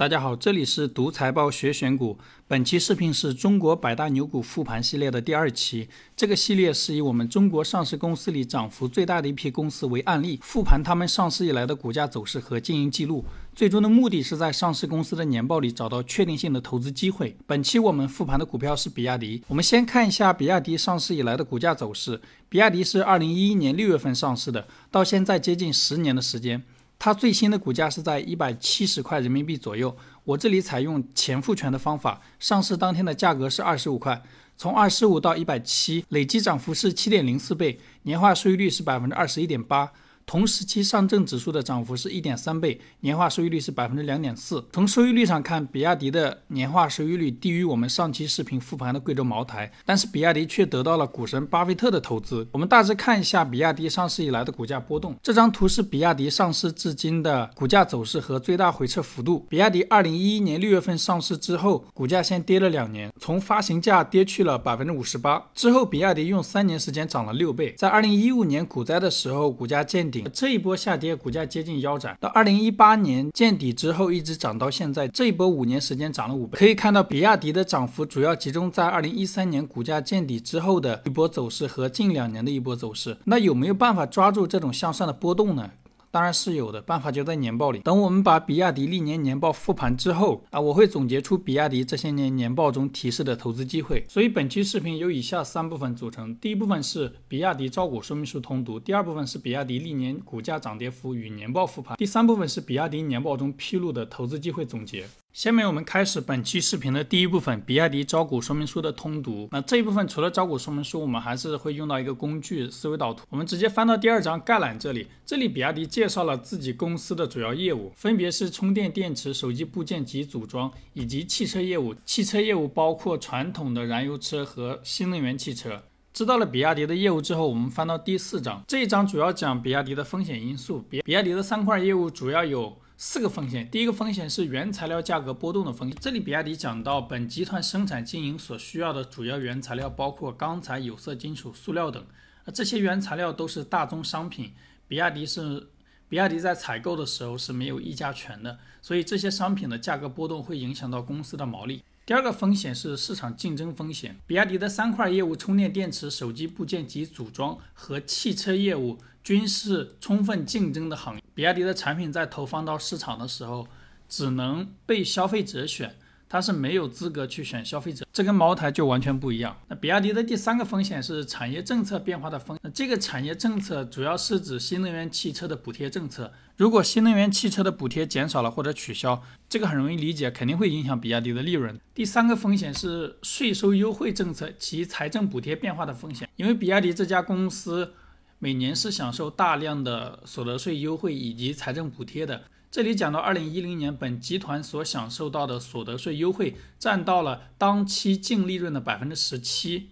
大家好，这里是读财报学选股。本期视频是中国百大牛股复盘系列的第二期。这个系列是以我们中国上市公司里涨幅最大的一批公司为案例，复盘他们上市以来的股价走势和经营记录。最终的目的是在上市公司的年报里找到确定性的投资机会。本期我们复盘的股票是比亚迪。我们先看一下比亚迪上市以来的股价走势。比亚迪是二零一一年六月份上市的，到现在接近十年的时间。它最新的股价是在一百七十块人民币左右。我这里采用前复权的方法，上市当天的价格是二十五块，从二十五到一百七，累计涨幅是七点零四倍，年化收益率是百分之二十一点八。同时期上证指数的涨幅是一点三倍，年化收益率是百分之两点四。从收益率上看，比亚迪的年化收益率低于我们上期视频复盘的贵州茅台，但是比亚迪却得到了股神巴菲特的投资。我们大致看一下比亚迪上市以来的股价波动。这张图是比亚迪上市至今的股价走势和最大回撤幅度。比亚迪二零一一年六月份上市之后，股价先跌了两年，从发行价跌去了百分之五十八。之后，比亚迪用三年时间涨了六倍。在二零一五年股灾的时候，股价见顶。这一波下跌，股价接近腰斩，到二零一八年见底之后，一直涨到现在。这一波五年时间涨了五倍。可以看到，比亚迪的涨幅主要集中在二零一三年股价见底之后的一波走势和近两年的一波走势。那有没有办法抓住这种向上的波动呢？当然是有的，办法就在年报里。等我们把比亚迪历年年报复盘之后啊，我会总结出比亚迪这些年年报中提示的投资机会。所以本期视频由以下三部分组成：第一部分是比亚迪招股说明书通读；第二部分是比亚迪历年股价涨跌幅与年报复盘；第三部分是比亚迪年报中披露的投资机会总结。下面我们开始本期视频的第一部分，比亚迪招股说明书的通读。那这一部分除了招股说明书，我们还是会用到一个工具——思维导图。我们直接翻到第二章概览这里，这里比亚迪介绍了自己公司的主要业务，分别是充电电池、手机部件及组装，以及汽车业务。汽车业务包括传统的燃油车和新能源汽车。知道了比亚迪的业务之后，我们翻到第四章，这一章主要讲比亚迪的风险因素。比比亚迪的三块业务主要有。四个风险，第一个风险是原材料价格波动的风险。这里比亚迪讲到，本集团生产经营所需要的主要原材料包括钢材、有色金属、塑料等，而这些原材料都是大宗商品，比亚迪是比亚迪在采购的时候是没有议价权的，所以这些商品的价格波动会影响到公司的毛利。第二个风险是市场竞争风险。比亚迪的三块业务——充电电池、手机部件及组装和汽车业务，均是充分竞争的行业。比亚迪的产品在投放到市场的时候，只能被消费者选。它是没有资格去选消费者，这跟茅台就完全不一样。那比亚迪的第三个风险是产业政策变化的风。那这个产业政策主要是指新能源汽车的补贴政策。如果新能源汽车的补贴减少了或者取消，这个很容易理解，肯定会影响比亚迪的利润。第三个风险是税收优惠政策及财政补贴变化的风险，因为比亚迪这家公司每年是享受大量的所得税优惠以及财政补贴的。这里讲到，二零一零年本集团所享受到的所得税优惠占到了当期净利润的百分之十七。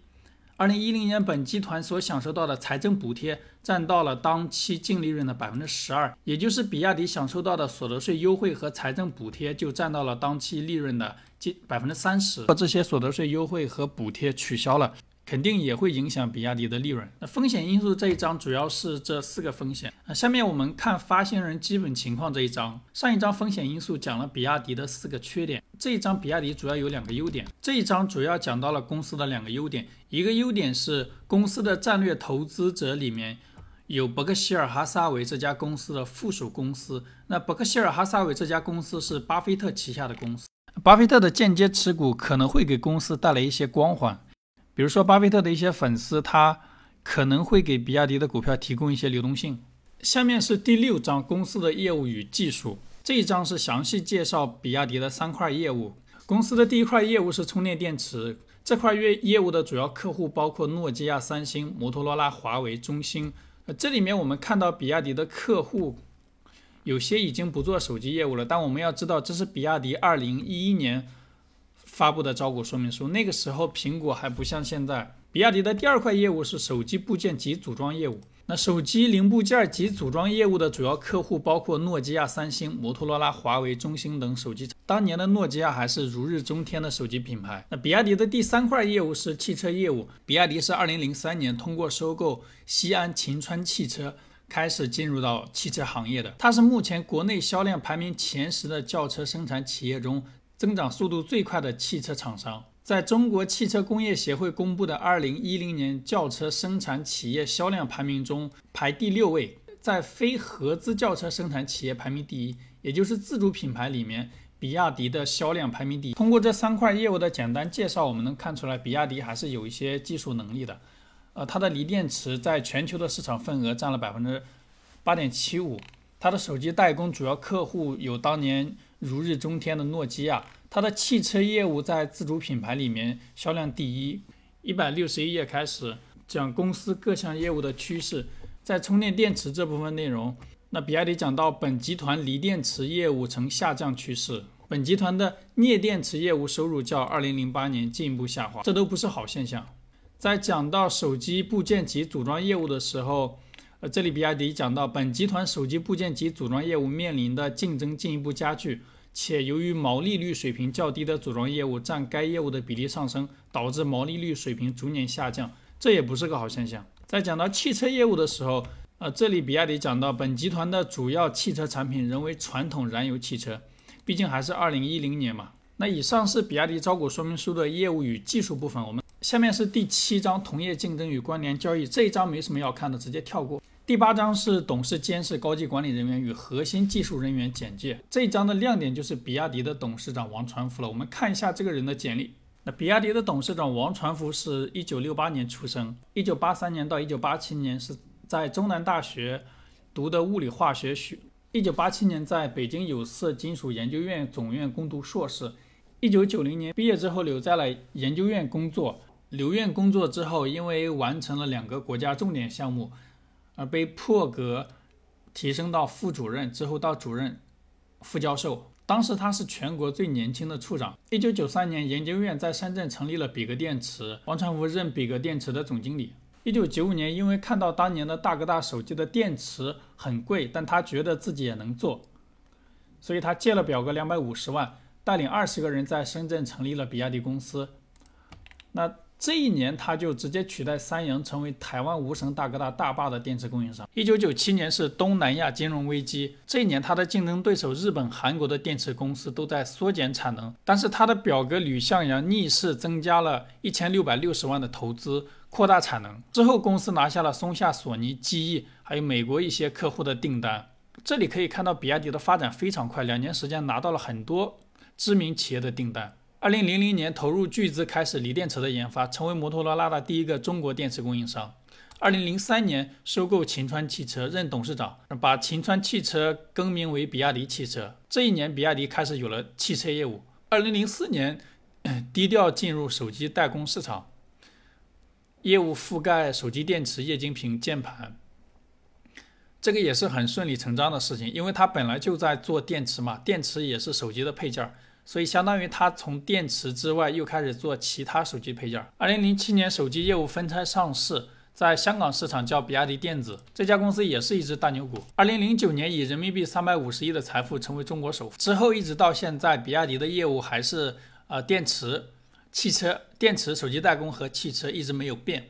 二零一零年本集团所享受到的财政补贴占到了当期净利润的百分之十二，也就是比亚迪享受到的所得税优惠和财政补贴就占到了当期利润的近百分之三十。这些所得税优惠和补贴取消了。肯定也会影响比亚迪的利润。那风险因素这一章主要是这四个风险。那下面我们看发行人基本情况这一章。上一章风险因素讲了比亚迪的四个缺点，这一章比亚迪主要有两个优点。这一章主要讲到了公司的两个优点，一个优点是公司的战略投资者里面有伯克希尔哈撒韦这家公司的附属公司。那伯克希尔哈撒韦这家公司是巴菲特旗下的公司，巴菲特的间接持股可能会给公司带来一些光环。比如说，巴菲特的一些粉丝，他可能会给比亚迪的股票提供一些流动性。下面是第六章公司的业务与技术，这一章是详细介绍比亚迪的三块业务。公司的第一块业务是充电电池，这块业业务的主要客户包括诺基亚、三星、摩托罗拉、华为、中兴。呃，这里面我们看到比亚迪的客户有些已经不做手机业务了，但我们要知道，这是比亚迪二零一一年。发布的招股说明书，那个时候苹果还不像现在。比亚迪的第二块业务是手机部件及组装业务。那手机零部件及组装业务的主要客户包括诺基亚、三星、摩托罗拉、华为、中兴等手机。当年的诺基亚还是如日中天的手机品牌。那比亚迪的第三块业务是汽车业务。比亚迪是二零零三年通过收购西安秦川汽车。开始进入到汽车行业的。它是目前国内销量排名前十的轿车生产企业中增长速度最快的汽车厂商。在中国汽车工业协会公布的二零一零年轿车生产企业销量排名中排第六位，在非合资轿车生产企业排名第一，也就是自主品牌里面。比亚迪的销量排名第一。通过这三块业务的简单介绍，我们能看出来，比亚迪还是有一些技术能力的。呃，它的锂电池在全球的市场份额占了百分之八点七五。它的手机代工主要客户有当年如日中天的诺基亚。它的汽车业务在自主品牌里面销量第一。一百六十一页开始讲公司各项业务的趋势，在充电电池这部分内容。那比亚迪讲到，本集团锂电池业务呈下降趋势，本集团的镍电池业务收入较2008年进一步下滑，这都不是好现象。在讲到手机部件及组装业务的时候，呃，这里比亚迪讲到，本集团手机部件及组装业务面临的竞争进一步加剧，且由于毛利率水平较低的组装业务占该业务的比例上升，导致毛利率水平逐年下降，这也不是个好现象。在讲到汽车业务的时候，呃，这里比亚迪讲到，本集团的主要汽车产品仍为传统燃油汽车，毕竟还是二零一零年嘛。那以上是比亚迪招股说明书的业务与技术部分，我们下面是第七章同业竞争与关联交易，这一章没什么要看的，直接跳过。第八章是董事、监事、高级管理人员与核心技术人员简介，这一章的亮点就是比亚迪的董事长王传福了。我们看一下这个人的简历。那比亚迪的董事长王传福是一九六八年出生，一九八三年到一九八七年是。在中南大学读的物理化学学，一九八七年在北京有色金属研究院总院攻读硕士，一九九零年毕业之后留在了研究院工作。留院工作之后，因为完成了两个国家重点项目，而被破格提升到副主任，之后到主任、副教授。当时他是全国最年轻的处长。一九九三年，研究院在深圳成立了比格电池，王传福任比格电池的总经理。一九九五年，因为看到当年的大哥大手机的电池很贵，但他觉得自己也能做，所以他借了表哥两百五十万，带领二十个人在深圳成立了比亚迪公司。那这一年，他就直接取代三洋，成为台湾无绳大哥大大霸的电池供应商。一九九七年是东南亚金融危机，这一年他的竞争对手日本、韩国的电池公司都在缩减产能，但是他的表哥吕向阳逆势增加了一千六百六十万的投资。扩大产能之后，公司拿下了松下、索尼、GE，，还有美国一些客户的订单。这里可以看到，比亚迪的发展非常快，两年时间拿到了很多知名企业的订单。二零零零年投入巨资开始锂电池的研发，成为摩托罗拉的第一个中国电池供应商。二零零三年收购秦川汽车，任董事长，把秦川汽车更名为比亚迪汽车。这一年，比亚迪开始有了汽车业务。二零零四年，低调进入手机代工市场。业务覆盖手机电池、液晶屏、键盘，这个也是很顺理成章的事情，因为他本来就在做电池嘛，电池也是手机的配件儿，所以相当于他从电池之外又开始做其他手机配件。二零零七年，手机业务分拆上市，在香港市场叫比亚迪电子，这家公司也是一只大牛股。二零零九年，以人民币三百五十亿的财富成为中国首富，之后一直到现在，比亚迪的业务还是呃电池。汽车电池、手机代工和汽车一直没有变，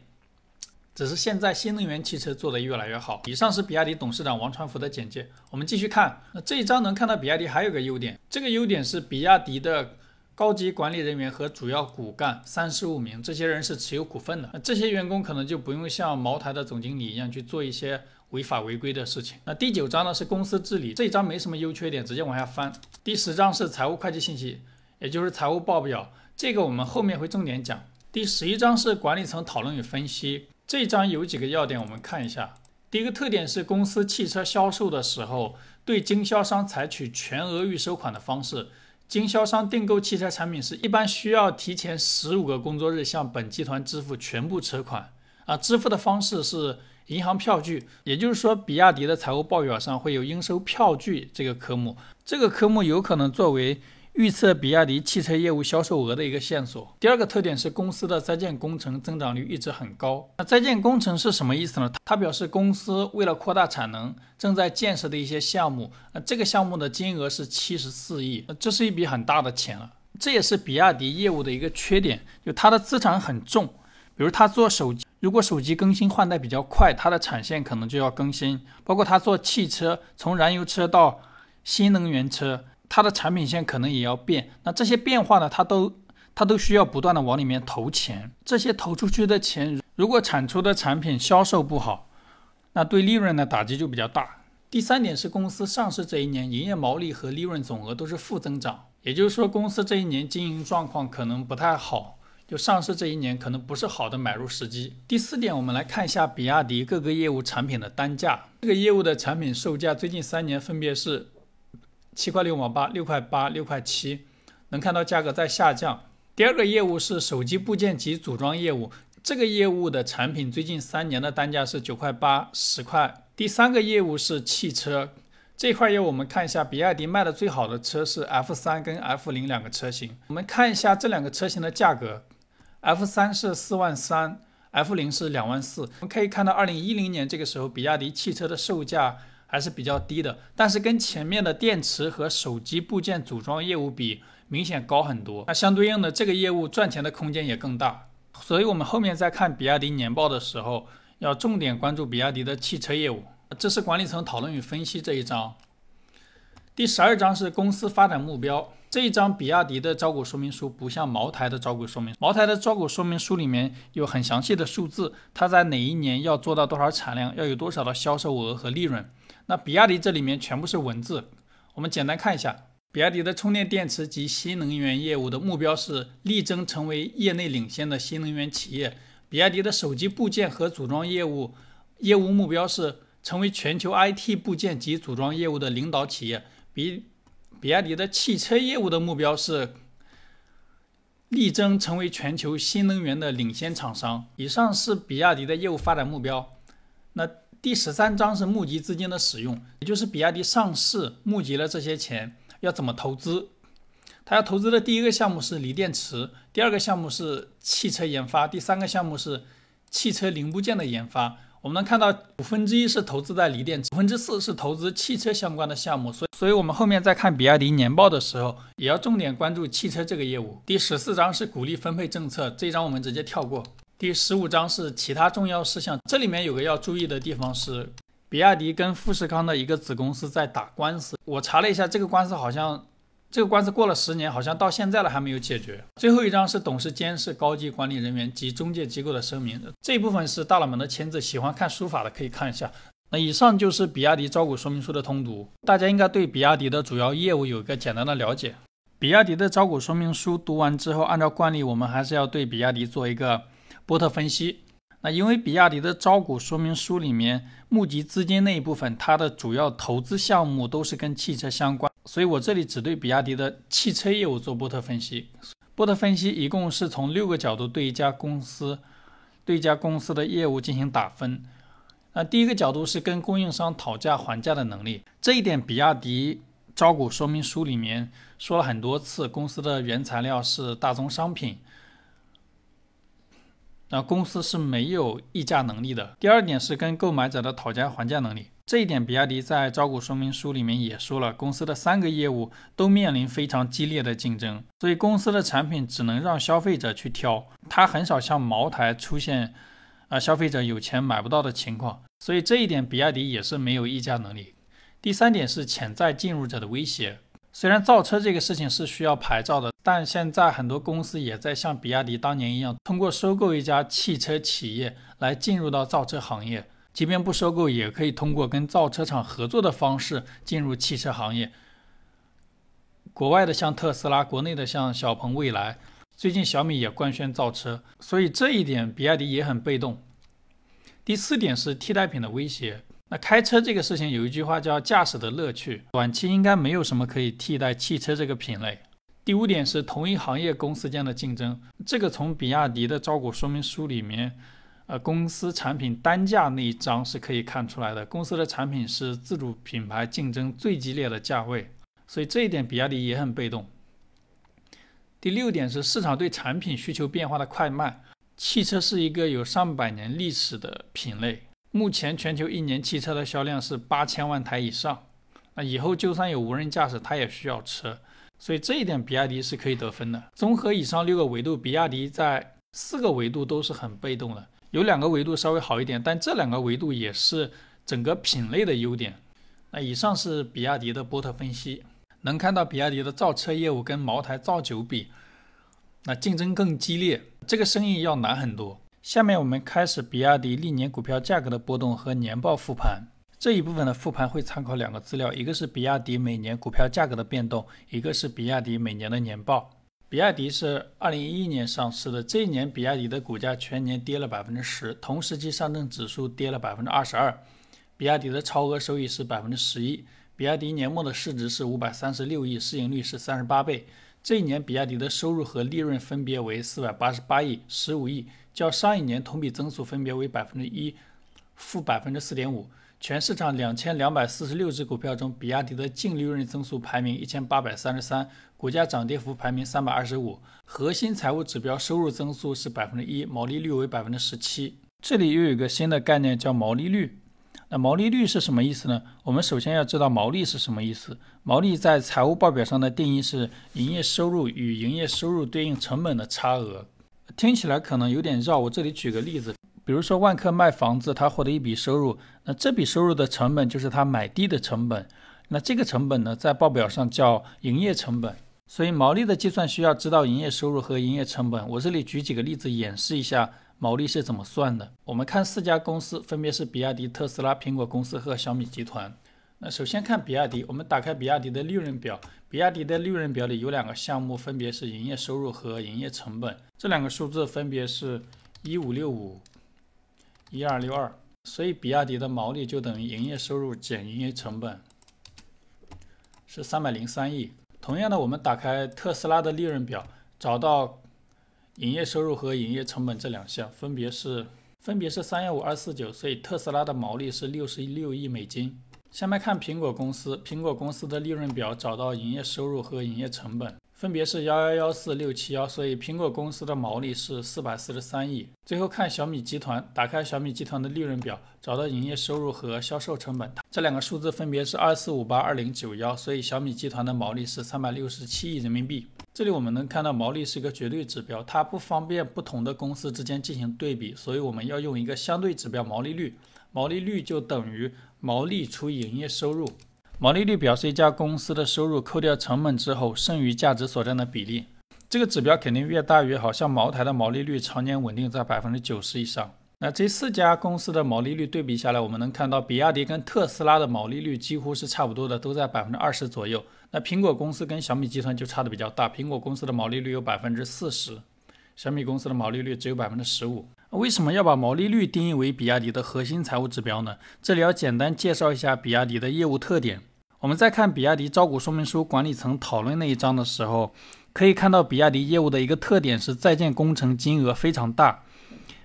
只是现在新能源汽车做得越来越好。以上是比亚迪董事长王传福的简介。我们继续看，那这一章能看到比亚迪还有个优点，这个优点是比亚迪的高级管理人员和主要骨干三十五名，这些人是持有股份的。那这些员工可能就不用像茅台的总经理一样去做一些违法违规的事情。那第九章呢是公司治理，这一章没什么优缺点，直接往下翻。第十章是财务会计信息，也就是财务报表。这个我们后面会重点讲。第十一章是管理层讨论与分析，这一章有几个要点，我们看一下。第一个特点是公司汽车销售的时候，对经销商采取全额预收款的方式。经销商订购汽车产品时，一般需要提前十五个工作日向本集团支付全部车款。啊，支付的方式是银行票据，也就是说，比亚迪的财务报表上会有应收票据这个科目，这个科目有可能作为。预测比亚迪汽车业务销售额的一个线索。第二个特点是公司的在建工程增长率一直很高。那在建工程是什么意思呢？它表示公司为了扩大产能，正在建设的一些项目。那这个项目的金额是七十四亿，这是一笔很大的钱了。这也是比亚迪业务的一个缺点，就它的资产很重。比如它做手机，如果手机更新换代比较快，它的产线可能就要更新。包括它做汽车，从燃油车到新能源车，它的产品线可能也要变。那这些变化呢，它都它都需要不断的往里面投钱。这些投出去的钱，如果产出的产品销售不好，那对利润的打击就比较大。第三点是公司上市这一年，营业毛利和利润总额都是负增长，也就是说公司这一年经营状况可能不太好。就上市这一年可能不是好的买入时机。第四点，我们来看一下比亚迪各个业务产品的单价。这个业务的产品售价最近三年分别是七块六毛八、六块八、六块七，能看到价格在下降。第二个业务是手机部件及组装业务，这个业务的产品最近三年的单价是九块八、十块。第三个业务是汽车。这块业务我们看一下，比亚迪卖的最好的车是 F 三跟 F 零两个车型。我们看一下这两个车型的价格。F 三是四万三，F 零是两万四。我们可以看到，二零一零年这个时候，比亚迪汽车的售价还是比较低的，但是跟前面的电池和手机部件组装业务比，明显高很多。那相对应的，这个业务赚钱的空间也更大。所以，我们后面在看比亚迪年报的时候，要重点关注比亚迪的汽车业务。这是管理层讨论与分析这一章。第十二章是公司发展目标。这一章比亚迪的招股说明书不像茅台的招股说明，茅台的招股说明书里面有很详细的数字，它在哪一年要做到多少产量，要有多少的销售额和利润。那比亚迪这里面全部是文字，我们简单看一下，比亚迪的充电电池及新能源业务的目标是力争成为业内领先的新能源企业。比亚迪的手机部件和组装业务业务目标是成为全球 IT 部件及组装业务的领导企业。比比亚迪的汽车业务的目标是力争成为全球新能源的领先厂商。以上是比亚迪的业务发展目标。那第十三章是募集资金的使用，也就是比亚迪上市募集了这些钱要怎么投资。他要投资的第一个项目是锂电池，第二个项目是汽车研发，第三个项目是汽车零部件的研发。我们能看到五分之一是投资在锂电池，五分之四是投资汽车相关的项目，所以，所以我们后面在看比亚迪年报的时候，也要重点关注汽车这个业务。第十四章是鼓励分配政策，这一章我们直接跳过。第十五章是其他重要事项，这里面有个要注意的地方是，比亚迪跟富士康的一个子公司在打官司，我查了一下，这个官司好像。这个官司过了十年，好像到现在了还没有解决。最后一章是董事监事、高级管理人员及中介机构的声明，这一部分是大佬们的签字。喜欢看书法的可以看一下。那以上就是比亚迪招股说明书的通读，大家应该对比亚迪的主要业务有一个简单的了解。比亚迪的招股说明书读完之后，按照惯例，我们还是要对比亚迪做一个波特分析。那因为比亚迪的招股说明书里面募集资金那一部分，它的主要投资项目都是跟汽车相关。所以我这里只对比亚迪的汽车业务做波特分析。波特分析一共是从六个角度对一家公司、对一家公司的业务进行打分。那第一个角度是跟供应商讨价还价的能力，这一点比亚迪招股说明书里面说了很多次，公司的原材料是大宗商品，那公司是没有议价能力的。第二点是跟购买者的讨价还价能力。这一点，比亚迪在招股说明书里面也说了，公司的三个业务都面临非常激烈的竞争，所以公司的产品只能让消费者去挑，它很少像茅台出现，啊，消费者有钱买不到的情况，所以这一点，比亚迪也是没有议价能力。第三点是潜在进入者的威胁，虽然造车这个事情是需要牌照的，但现在很多公司也在像比亚迪当年一样，通过收购一家汽车企业来进入到造车行业。即便不收购，也可以通过跟造车厂合作的方式进入汽车行业。国外的像特斯拉，国内的像小鹏、蔚来，最近小米也官宣造车，所以这一点比亚迪也很被动。第四点是替代品的威胁。那开车这个事情有一句话叫“驾驶的乐趣”，短期应该没有什么可以替代汽车这个品类。第五点是同一行业公司间的竞争，这个从比亚迪的招股说明书里面。呃，公司产品单价那一章是可以看出来的，公司的产品是自主品牌竞争最激烈的价位，所以这一点比亚迪也很被动。第六点是市场对产品需求变化的快慢。汽车是一个有上百年历史的品类，目前全球一年汽车的销量是八千万台以上，那以后就算有无人驾驶，它也需要车，所以这一点比亚迪是可以得分的。综合以上六个维度，比亚迪在四个维度都是很被动的。有两个维度稍微好一点，但这两个维度也是整个品类的优点。那以上是比亚迪的波特分析，能看到比亚迪的造车业务跟茅台造酒比，那竞争更激烈，这个生意要难很多。下面我们开始比亚迪历年股票价格的波动和年报复盘。这一部分的复盘会参考两个资料，一个是比亚迪每年股票价格的变动，一个是比亚迪每年的年报。比亚迪是二零一一年上市的，这一年比亚迪的股价全年跌了百分之十，同时期上证指数跌了百分之二十二，比亚迪的超额收益是百分之十一，比亚迪年末的市值是五百三十六亿，市盈率是三十八倍。这一年比亚迪的收入和利润分别为四百八十八亿、十五亿，较上一年同比增速分别为百分之一、负百分之四点五。全市场两千两百四十六只股票中，比亚迪的净利润增速排名一千八百三十三，股价涨跌幅排名三百二十五。核心财务指标收入增速是百分之一，毛利率为百分之十七。这里又有一个新的概念叫毛利率。那毛利率是什么意思呢？我们首先要知道毛利是什么意思。毛利在财务报表上的定义是营业收入与营业收入对应成本的差额。听起来可能有点绕，我这里举个例子。比如说万科卖房子，他获得一笔收入，那这笔收入的成本就是他买地的成本，那这个成本呢，在报表上叫营业成本。所以毛利的计算需要知道营业收入和营业成本。我这里举几个例子演示一下毛利是怎么算的。我们看四家公司，分别是比亚迪、特斯拉、苹果公司和小米集团。那首先看比亚迪，我们打开比亚迪的利润表，比亚迪的利润表里有两个项目，分别是营业收入和营业成本，这两个数字分别是一五六五。一二六二，所以比亚迪的毛利就等于营业收入减营业成本，是三百零三亿。同样的，我们打开特斯拉的利润表，找到营业收入和营业成本这两项，分别是分别是三幺五二四九，所以特斯拉的毛利是六十六亿美金。下面看苹果公司，苹果公司的利润表，找到营业收入和营业成本。分别是幺幺幺四六七幺，所以苹果公司的毛利是四百四十三亿。最后看小米集团，打开小米集团的利润表，找到营业收入和销售成本，这两个数字分别是二四五八二零九幺，所以小米集团的毛利是三百六十七亿人民币。这里我们能看到毛利是一个绝对指标，它不方便不同的公司之间进行对比，所以我们要用一个相对指标毛利率，毛利率就等于毛利除以营业收入。毛利率表示一家公司的收入扣掉成本之后剩余价值所占的比例。这个指标肯定越大越好，像茅台的毛利率常年稳定在百分之九十以上。那这四家公司的毛利率对比下来，我们能看到比亚迪跟特斯拉的毛利率几乎是差不多的，都在百分之二十左右。那苹果公司跟小米集团就差的比较大，苹果公司的毛利率有百分之四十，小米公司的毛利率只有百分之十五。为什么要把毛利率定义为比亚迪的核心财务指标呢？这里要简单介绍一下比亚迪的业务特点。我们在看比亚迪招股说明书管理层讨论那一章的时候，可以看到比亚迪业务的一个特点是在建工程金额非常大。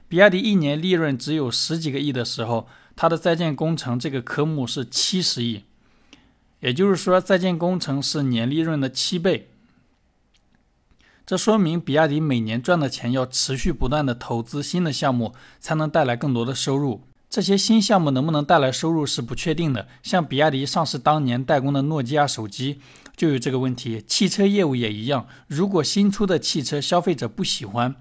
比亚迪一年利润只有十几个亿的时候，它的在建工程这个科目是七十亿，也就是说在建工程是年利润的七倍。这说明比亚迪每年赚的钱要持续不断的投资新的项目，才能带来更多的收入。这些新项目能不能带来收入是不确定的。像比亚迪上市当年代工的诺基亚手机就有这个问题。汽车业务也一样，如果新出的汽车消费者不喜欢，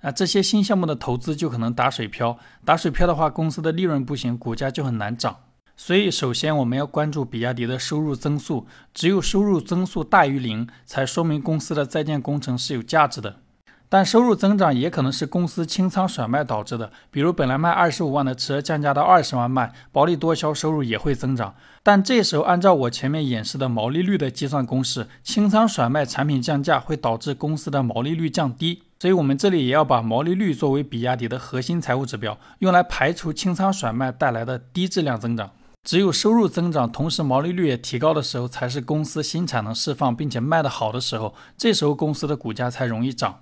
啊，这些新项目的投资就可能打水漂。打水漂的话，公司的利润不行，股价就很难涨。所以，首先我们要关注比亚迪的收入增速，只有收入增速大于零，才说明公司的在建工程是有价值的。但收入增长也可能是公司清仓甩卖导致的，比如本来卖二十五万的车降价到二十万卖，薄利多销，收入也会增长。但这时候按照我前面演示的毛利率的计算公式，清仓甩卖产品降价会导致公司的毛利率降低，所以我们这里也要把毛利率作为比亚迪的核心财务指标，用来排除清仓甩卖带来的低质量增长。只有收入增长，同时毛利率也提高的时候，才是公司新产能释放并且卖得好的时候，这时候公司的股价才容易涨。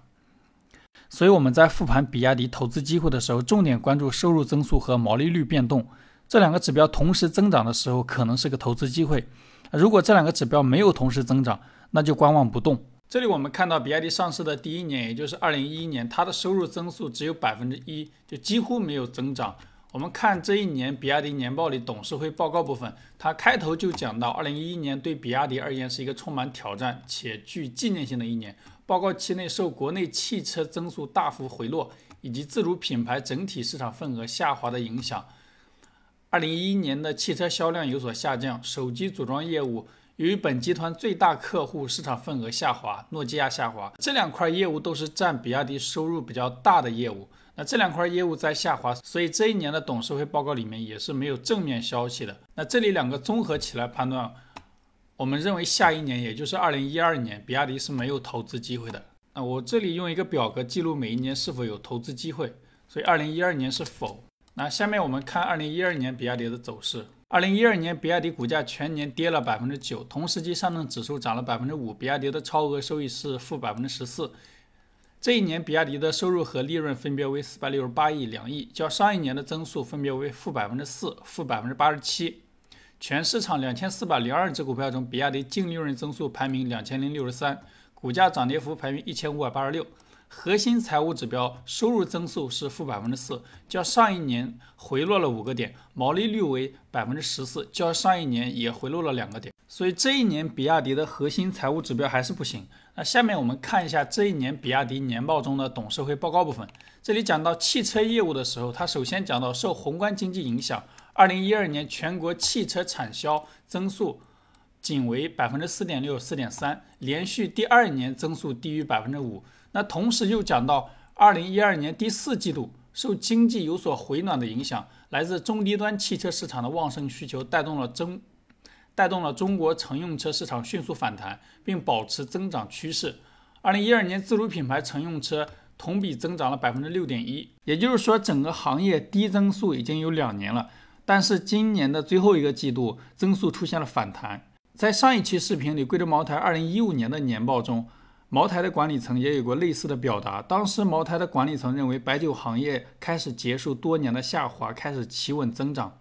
所以我们在复盘比亚迪投资机会的时候，重点关注收入增速和毛利率变动这两个指标同时增长的时候，可能是个投资机会。如果这两个指标没有同时增长，那就观望不动。这里我们看到比亚迪上市的第一年，也就是二零一一年，它的收入增速只有百分之一，就几乎没有增长。我们看这一年比亚迪年报里董事会报告部分，它开头就讲到，二零一一年对比亚迪而言是一个充满挑战且具纪念性的一年。报告期内受国内汽车增速大幅回落以及自主品牌整体市场份额下滑的影响。二零一一年的汽车销量有所下降，手机组装业务由于本集团最大客户市场份额下滑，诺基亚下滑，这两块业务都是占比亚迪收入比较大的业务。那这两块业务在下滑，所以这一年的董事会报告里面也是没有正面消息的。那这里两个综合起来判断，我们认为下一年，也就是二零一二年，比亚迪是没有投资机会的。那我这里用一个表格记录每一年是否有投资机会，所以二零一二年是否。那下面我们看二零一二年比亚迪的走势。二零一二年，比亚迪股价全年跌了百分之九，同时期上证指数涨了百分之五，比亚迪的超额收益是负百分之十四。这一年，比亚迪的收入和利润分别为四百六十八亿、两亿，较上一年的增速分别为负百分之四、负百分之八十七。全市场两千四百零二只股票中，比亚迪净利润增速排名两千零六十三，股价涨跌幅排名一千五百八十六。核心财务指标收入增速是负百分之四，较上一年回落了五个点；毛利率为百分之十四，较上一年也回落了两个点。所以这一年比亚迪的核心财务指标还是不行。那下面我们看一下这一年比亚迪年报中的董事会报告部分。这里讲到汽车业务的时候，它首先讲到受宏观经济影响，二零一二年全国汽车产销增速仅为百分之四点六、四点三，连续第二年增速低于百分之五。那同时又讲到，二零一二年第四季度受经济有所回暖的影响，来自中低端汽车市场的旺盛需求带动了增，带动了中国乘用车市场迅速反弹，并保持增长趋势。二零一二年自主品牌乘用车同比增长了百分之六点一，也就是说整个行业低增速已经有两年了，但是今年的最后一个季度增速出现了反弹。在上一期视频里，贵州茅台二零一五年的年报中。茅台的管理层也有过类似的表达。当时，茅台的管理层认为，白酒行业开始结束多年的下滑，开始企稳增长，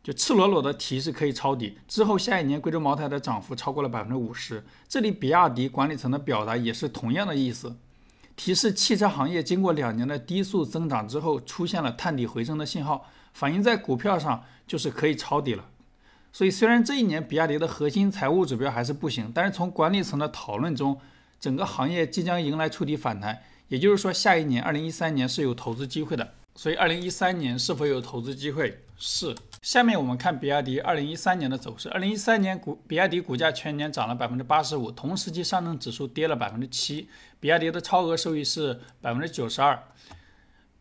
就赤裸裸的提示可以抄底。之后，下一年贵州茅台的涨幅超过了百分之五十。这里，比亚迪管理层的表达也是同样的意思，提示汽车行业经过两年的低速增长之后，出现了探底回升的信号，反映在股票上就是可以抄底了。所以，虽然这一年比亚迪的核心财务指标还是不行，但是从管理层的讨论中，整个行业即将迎来触底反弹，也就是说，下一年二零一三年是有投资机会的。所以，二零一三年是否有投资机会？是。下面我们看比亚迪二零一三年的走势。二零一三年股比亚迪股价全年涨了百分之八十五，同时期上证指数跌了百分之七，比亚迪的超额收益是百分之九十二。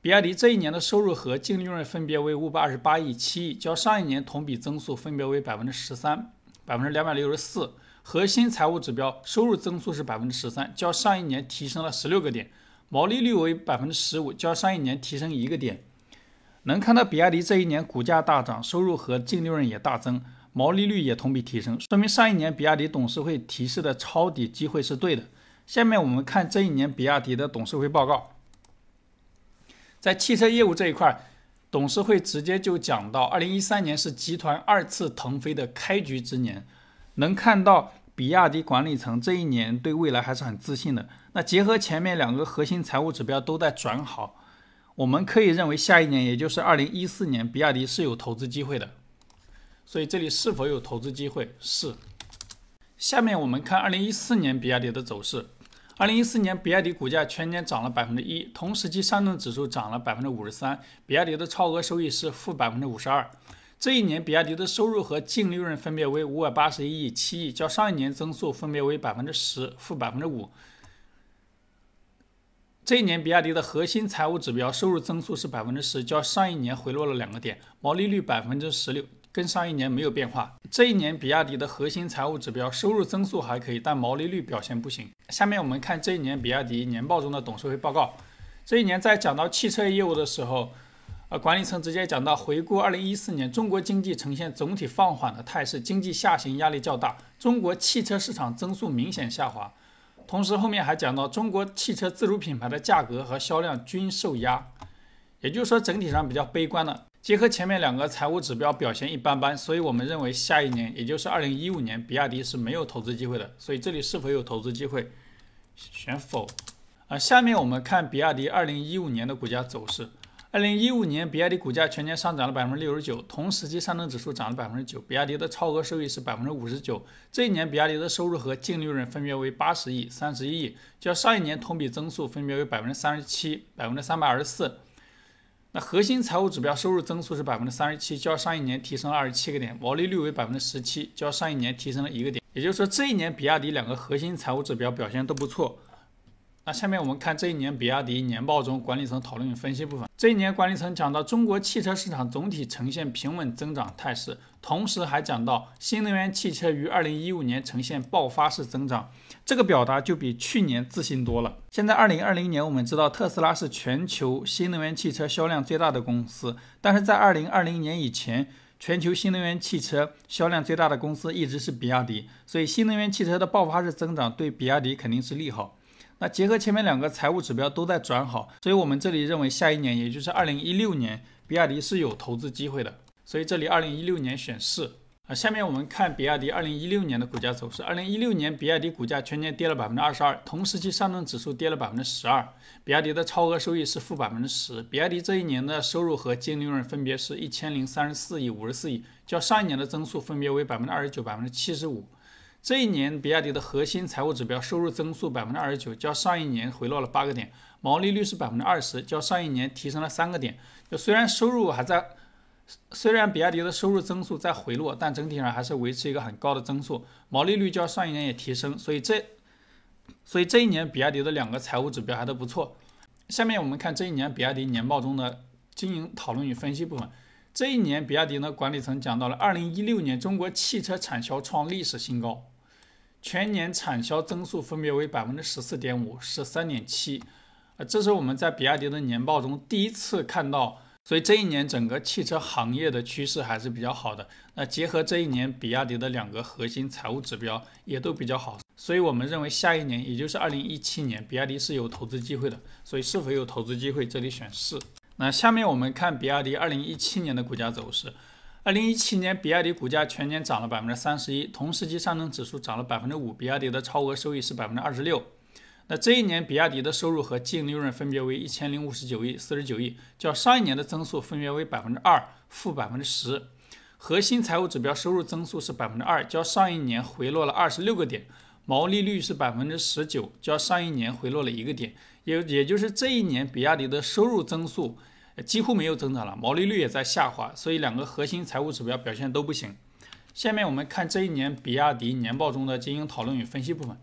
比亚迪这一年的收入和净利润分别为五百二十八亿、七亿，较上一年同比增速分别为百分之十三、百分之两百六十四。核心财务指标收入增速是百分之十三，较上一年提升了十六个点；毛利率为百分之十五，较上一年提升一个点。能看到比亚迪这一年股价大涨，收入和净利润也大增，毛利率也同比提升，说明上一年比亚迪董事会提示的抄底机会是对的。下面我们看这一年比亚迪的董事会报告。在汽车业务这一块，董事会直接就讲到，二零一三年是集团二次腾飞的开局之年，能看到比亚迪管理层这一年对未来还是很自信的。那结合前面两个核心财务指标都在转好，我们可以认为下一年，也就是二零一四年，比亚迪是有投资机会的。所以这里是否有投资机会？是。下面我们看二零一四年比亚迪的走势。二零一四年，比亚迪股价全年涨了百分之一，同时期上证指数涨了百分之五十三，比亚迪的超额收益是负百分之五十二。这一年，比亚迪的收入和净利润分别为五百八十一亿、七亿，较上一年增速分别为百分之十、负百分之五。这一年，比亚迪的核心财务指标收入增速是百分之十，较上一年回落了两个点，毛利率百分之十六。跟上一年没有变化。这一年，比亚迪的核心财务指标收入增速还可以，但毛利率表现不行。下面我们看这一年比亚迪年报中的董事会报告。这一年在讲到汽车业务的时候，呃，管理层直接讲到，回顾二零一四年，中国经济呈现总体放缓的态势，经济下行压力较大，中国汽车市场增速明显下滑。同时后面还讲到，中国汽车自主品牌的价格和销量均受压，也就是说整体上比较悲观的。结合前面两个财务指标表现一般般，所以我们认为下一年，也就是二零一五年，比亚迪是没有投资机会的。所以这里是否有投资机会？选否。啊，下面我们看比亚迪二零一五年的股价走势。二零一五年，比亚迪股价全年上涨了百分之六十九，同时期上证指数涨了百分之九，比亚迪的超额收益是百分之五十九。这一年，比亚迪的收入和净利润分别为八十亿、三十一亿，较上一年同比增速分别为百分之三十七、百分之三百二十四。核心财务指标收入增速是百分之三十七，较上一年提升了二十七个点，毛利率为百分之十七，较上一年提升了一个点。也就是说，这一年比亚迪两个核心财务指标表现都不错。那下面我们看这一年比亚迪年报中管理层讨论与分析部分。这一年管理层讲到中国汽车市场总体呈现平稳增长态势，同时还讲到新能源汽车于二零一五年呈现爆发式增长，这个表达就比去年自信多了。现在二零二零年，我们知道特斯拉是全球新能源汽车销量最大的公司，但是在二零二零年以前，全球新能源汽车销量最大的公司一直是比亚迪，所以新能源汽车的爆发式增长对比亚迪肯定是利好。那结合前面两个财务指标都在转好，所以我们这里认为下一年，也就是二零一六年，比亚迪是有投资机会的。所以这里二零一六年选四啊。下面我们看比亚迪二零一六年的股价走势。二零一六年，比亚迪股价全年跌了百分之二十二，同时期上证指数跌了百分之十二，比亚迪的超额收益是负百分之十。比亚迪这一年的收入和净利润分别是一千零三十四亿、五十四亿，较上一年的增速分别为百分之二十九、百分之七十五。这一年，比亚迪的核心财务指标收入增速百分之二十九，较上一年回落了八个点，毛利率是百分之二十，较上一年提升了三个点。就虽然收入还在，虽然比亚迪的收入增速在回落，但整体上还是维持一个很高的增速，毛利率较上一年也提升，所以这，所以这一年比亚迪的两个财务指标还都不错。下面我们看这一年比亚迪年报中的经营讨论与分析部分。这一年，比亚迪呢管理层讲到了，二零一六年中国汽车产销创历史新高。全年产销增速分别为百分之十四点五、十三点七，啊，这是我们在比亚迪的年报中第一次看到，所以这一年整个汽车行业的趋势还是比较好的。那结合这一年比亚迪的两个核心财务指标也都比较好，所以我们认为下一年，也就是二零一七年，比亚迪是有投资机会的。所以是否有投资机会，这里选是。那下面我们看比亚迪二零一七年的股价走势。二零一七年，比亚迪股价全年涨了百分之三十一，同时期上证指数涨了百分之五，比亚迪的超额收益是百分之二十六。那这一年，比亚迪的收入和净利润分别为一千零五十九亿、四十九亿，较上一年的增速分别为百分之二、负百分之十。核心财务指标收入增速是百分之二，较上一年回落了二十六个点，毛利率是百分之十九，较上一年回落了一个点。也也就是这一年，比亚迪的收入增速。几乎没有增长了，毛利率也在下滑，所以两个核心财务指标表现都不行。下面我们看这一年比亚迪年报中的经营讨论与分析部分。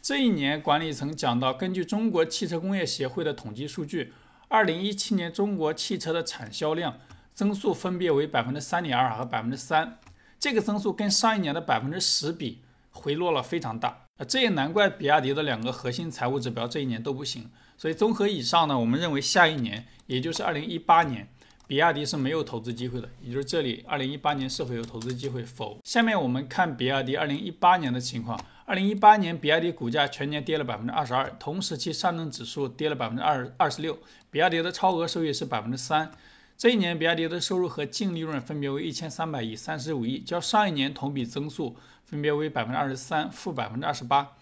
这一年管理层讲到，根据中国汽车工业协会的统计数据，二零一七年中国汽车的产销量增速分别为百分之三点二和百分之三，这个增速跟上一年的百分之十比，回落了非常大。这也难怪比亚迪的两个核心财务指标这一年都不行。所以综合以上呢，我们认为下一年，也就是二零一八年，比亚迪是没有投资机会的。也就是这里，二零一八年是否有投资机会？否。下面我们看比亚迪二零一八年的情况。二零一八年，比亚迪股价全年跌了百分之二十二，同时期上证指数跌了百分之二二十六，比亚迪的超额收益是百分之三。这一年，比亚迪的收入和净利润分别为一千三百亿、三十五亿，较上一年同比增速分别为百分之二十三、负百分之二十八。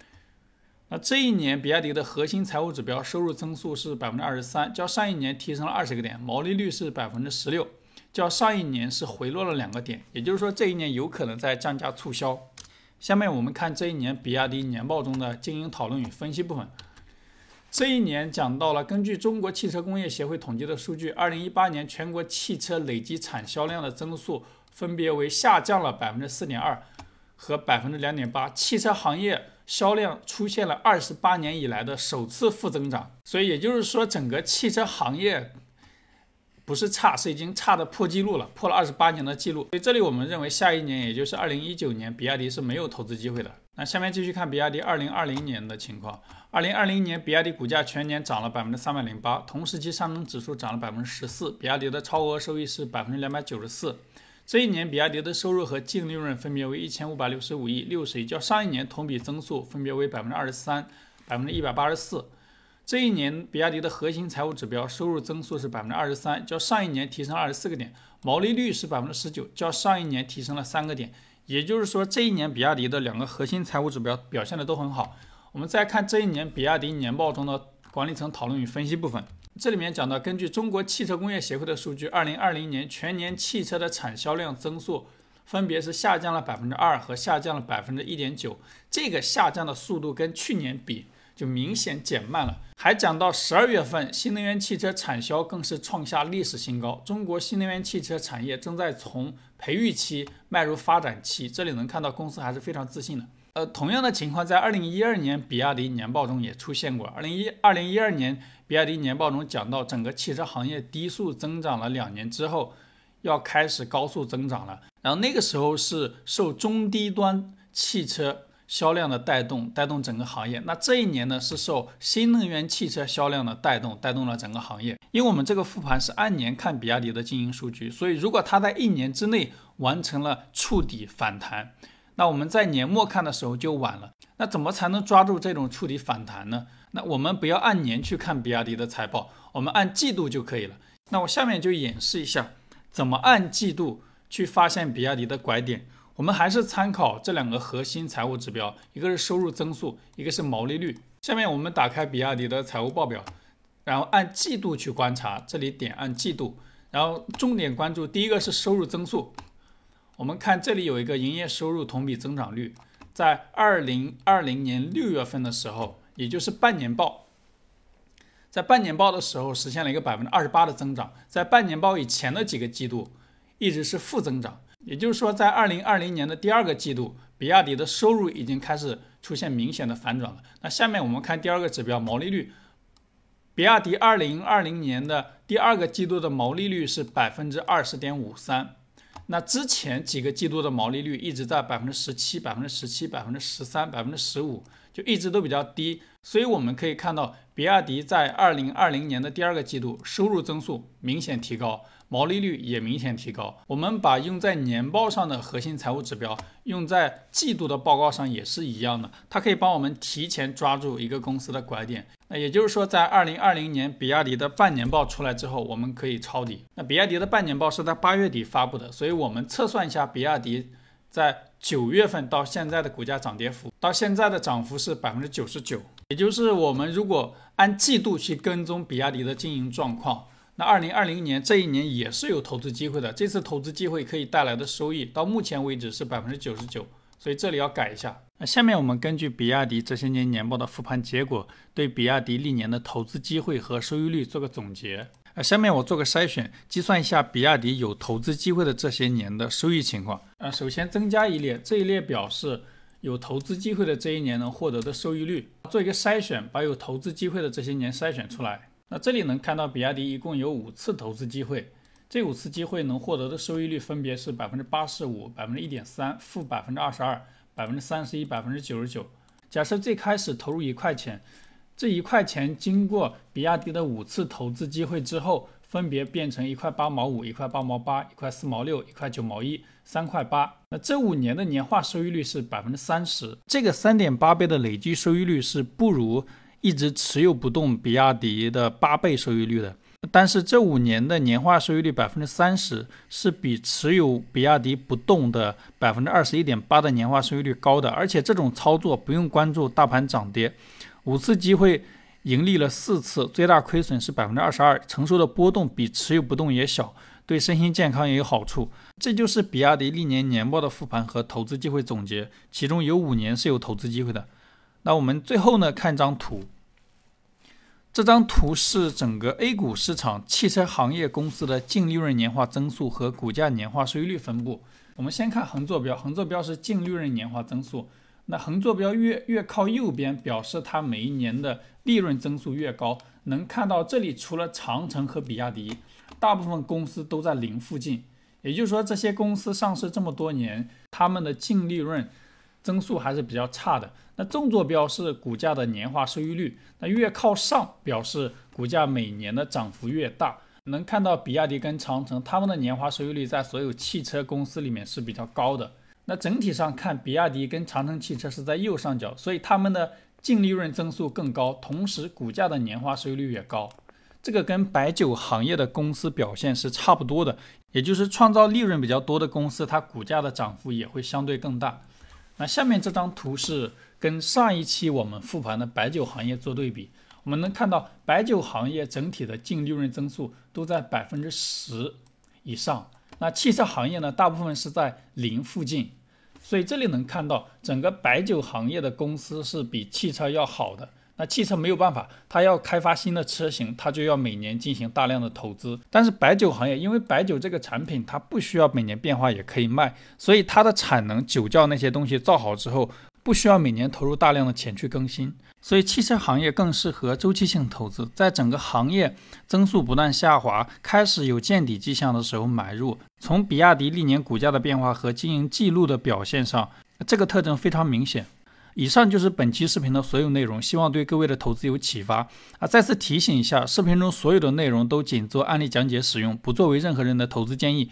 那这一年，比亚迪的核心财务指标收入增速是百分之二十三，较上一年提升了二十个点，毛利率是百分之十六，较上一年是回落了两个点，也就是说这一年有可能在降价促销。下面我们看这一年比亚迪年报中的经营讨论与分析部分。这一年讲到了，根据中国汽车工业协会统计的数据，二零一八年全国汽车累计产销量的增速分别为下降了百分之四点二和百分之两点八，汽车行业。销量出现了二十八年以来的首次负增长，所以也就是说，整个汽车行业不是差，是已经差的破纪录了，破了二十八年的记录。所以这里我们认为，下一年，也就是二零一九年，比亚迪是没有投资机会的。那下面继续看比亚迪二零二零年的情况。二零二零年，比亚迪股价全年涨了百分之三百零八，同时期上证指数涨了百分之十四，比亚迪的超额收益是百分之两百九十四。这一年，比亚迪的收入和净利润分别为一千五百六十五亿、六十亿，较上一年同比增速分别为百分之二十三、百分之一百八十四。这一年，比亚迪的核心财务指标收入增速是百分之二十三，较上一年提升二十四个点，毛利率是百分之十九，较上一年提升了三个点。也就是说，这一年比亚迪的两个核心财务指标表现的都很好。我们再看这一年比亚迪年报中的管理层讨论与分析部分。这里面讲到，根据中国汽车工业协会的数据，二零二零年全年汽车的产销量增速分别是下降了百分之二和下降了百分之一点九。这个下降的速度跟去年比就明显减慢了。还讲到十二月份，新能源汽车产销更是创下历史新高。中国新能源汽车产业正在从培育期迈入发展期。这里能看到公司还是非常自信的。呃，同样的情况在二零一二年比亚迪年报中也出现过。二零一二零一二年比亚迪年报中讲到，整个汽车行业低速增长了两年之后，要开始高速增长了。然后那个时候是受中低端汽车销量的带动，带动整个行业。那这一年呢，是受新能源汽车销量的带动，带动了整个行业。因为我们这个复盘是按年看比亚迪的经营数据，所以如果它在一年之内完成了触底反弹。那我们在年末看的时候就晚了。那怎么才能抓住这种触底反弹呢？那我们不要按年去看比亚迪的财报，我们按季度就可以了。那我下面就演示一下怎么按季度去发现比亚迪的拐点。我们还是参考这两个核心财务指标，一个是收入增速，一个是毛利率。下面我们打开比亚迪的财务报表，然后按季度去观察，这里点按季度，然后重点关注第一个是收入增速。我们看这里有一个营业收入同比增长率，在二零二零年六月份的时候，也就是半年报，在半年报的时候实现了一个百分之二十八的增长，在半年报以前的几个季度一直是负增长，也就是说，在二零二零年的第二个季度，比亚迪的收入已经开始出现明显的反转了。那下面我们看第二个指标毛利率，比亚迪二零二零年的第二个季度的毛利率是百分之二十点五三。那之前几个季度的毛利率一直在百分之十七、百分之十七、百分之十三、百分之十五，就一直都比较低。所以我们可以看到，比亚迪在二零二零年的第二个季度收入增速明显提高，毛利率也明显提高。我们把用在年报上的核心财务指标用在季度的报告上也是一样的，它可以帮我们提前抓住一个公司的拐点。那也就是说，在二零二零年比亚迪的半年报出来之后，我们可以抄底。那比亚迪的半年报是在八月底发布的，所以我们测算一下比亚迪在九月份到现在的股价涨跌幅，到现在的涨幅是百分之九十九。也就是我们如果按季度去跟踪比亚迪的经营状况，那二零二零年这一年也是有投资机会的。这次投资机会可以带来的收益，到目前为止是百分之九十九。所以这里要改一下。那下面我们根据比亚迪这些年年报的复盘结果，对比亚迪历年的投资机会和收益率做个总结。啊，下面我做个筛选，计算一下比亚迪有投资机会的这些年的收益情况。啊，首先增加一列，这一列表示有投资机会的这一年能获得的收益率。做一个筛选，把有投资机会的这些年筛选出来。那这里能看到比亚迪一共有五次投资机会，这五次机会能获得的收益率分别是百分之八十五、百分之一点三、负百分之二十二。百分之三十一，百分之九十九。假设最开始投入一块钱，这一块钱经过比亚迪的五次投资机会之后，分别变成一块八毛五、一块八毛八、一块四毛六、一块九毛一、三块八。那这五年的年化收益率是百分之三十。这个三点八倍的累计收益率是不如一直持有不动比亚迪的八倍收益率的。但是这五年的年化收益率百分之三十，是比持有比亚迪不动的百分之二十一点八的年化收益率高的。而且这种操作不用关注大盘涨跌，五次机会盈利了四次，最大亏损是百分之二十二，承受的波动比持有不动也小，对身心健康也有好处。这就是比亚迪历年年报的复盘和投资机会总结，其中有五年是有投资机会的。那我们最后呢，看张图。这张图是整个 A 股市场汽车行业公司的净利润年化增速和股价年化收益率分布。我们先看横坐标，横坐标是净利润年化增速。那横坐标越越靠右边，表示它每一年的利润增速越高。能看到这里除了长城和比亚迪，大部分公司都在零附近。也就是说，这些公司上市这么多年，他们的净利润。增速还是比较差的。那纵坐标是股价的年化收益率，那越靠上表示股价每年的涨幅越大。能看到比亚迪跟长城，他们的年化收益率在所有汽车公司里面是比较高的。那整体上看，比亚迪跟长城汽车是在右上角，所以他们的净利润增速更高，同时股价的年化收益率也高。这个跟白酒行业的公司表现是差不多的，也就是创造利润比较多的公司，它股价的涨幅也会相对更大。那下面这张图是跟上一期我们复盘的白酒行业做对比。我们能看到白酒行业整体的净利润增速都在百分之十以上。那汽车行业呢，大部分是在零附近。所以这里能看到整个白酒行业的公司是比汽车要好的。那汽车没有办法，它要开发新的车型，它就要每年进行大量的投资。但是白酒行业，因为白酒这个产品它不需要每年变化也可以卖，所以它的产能、酒窖那些东西造好之后，不需要每年投入大量的钱去更新。所以汽车行业更适合周期性投资，在整个行业增速不断下滑、开始有见底迹象的时候买入。从比亚迪历年股价的变化和经营记录的表现上，这个特征非常明显。以上就是本期视频的所有内容，希望对各位的投资有启发啊！再次提醒一下，视频中所有的内容都仅做案例讲解使用，不作为任何人的投资建议。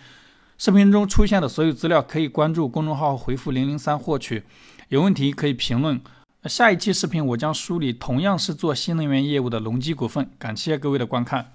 视频中出现的所有资料可以关注公众号回复零零三获取，有问题可以评论。下一期视频我将梳理同样是做新能源业务的隆基股份。感谢各位的观看。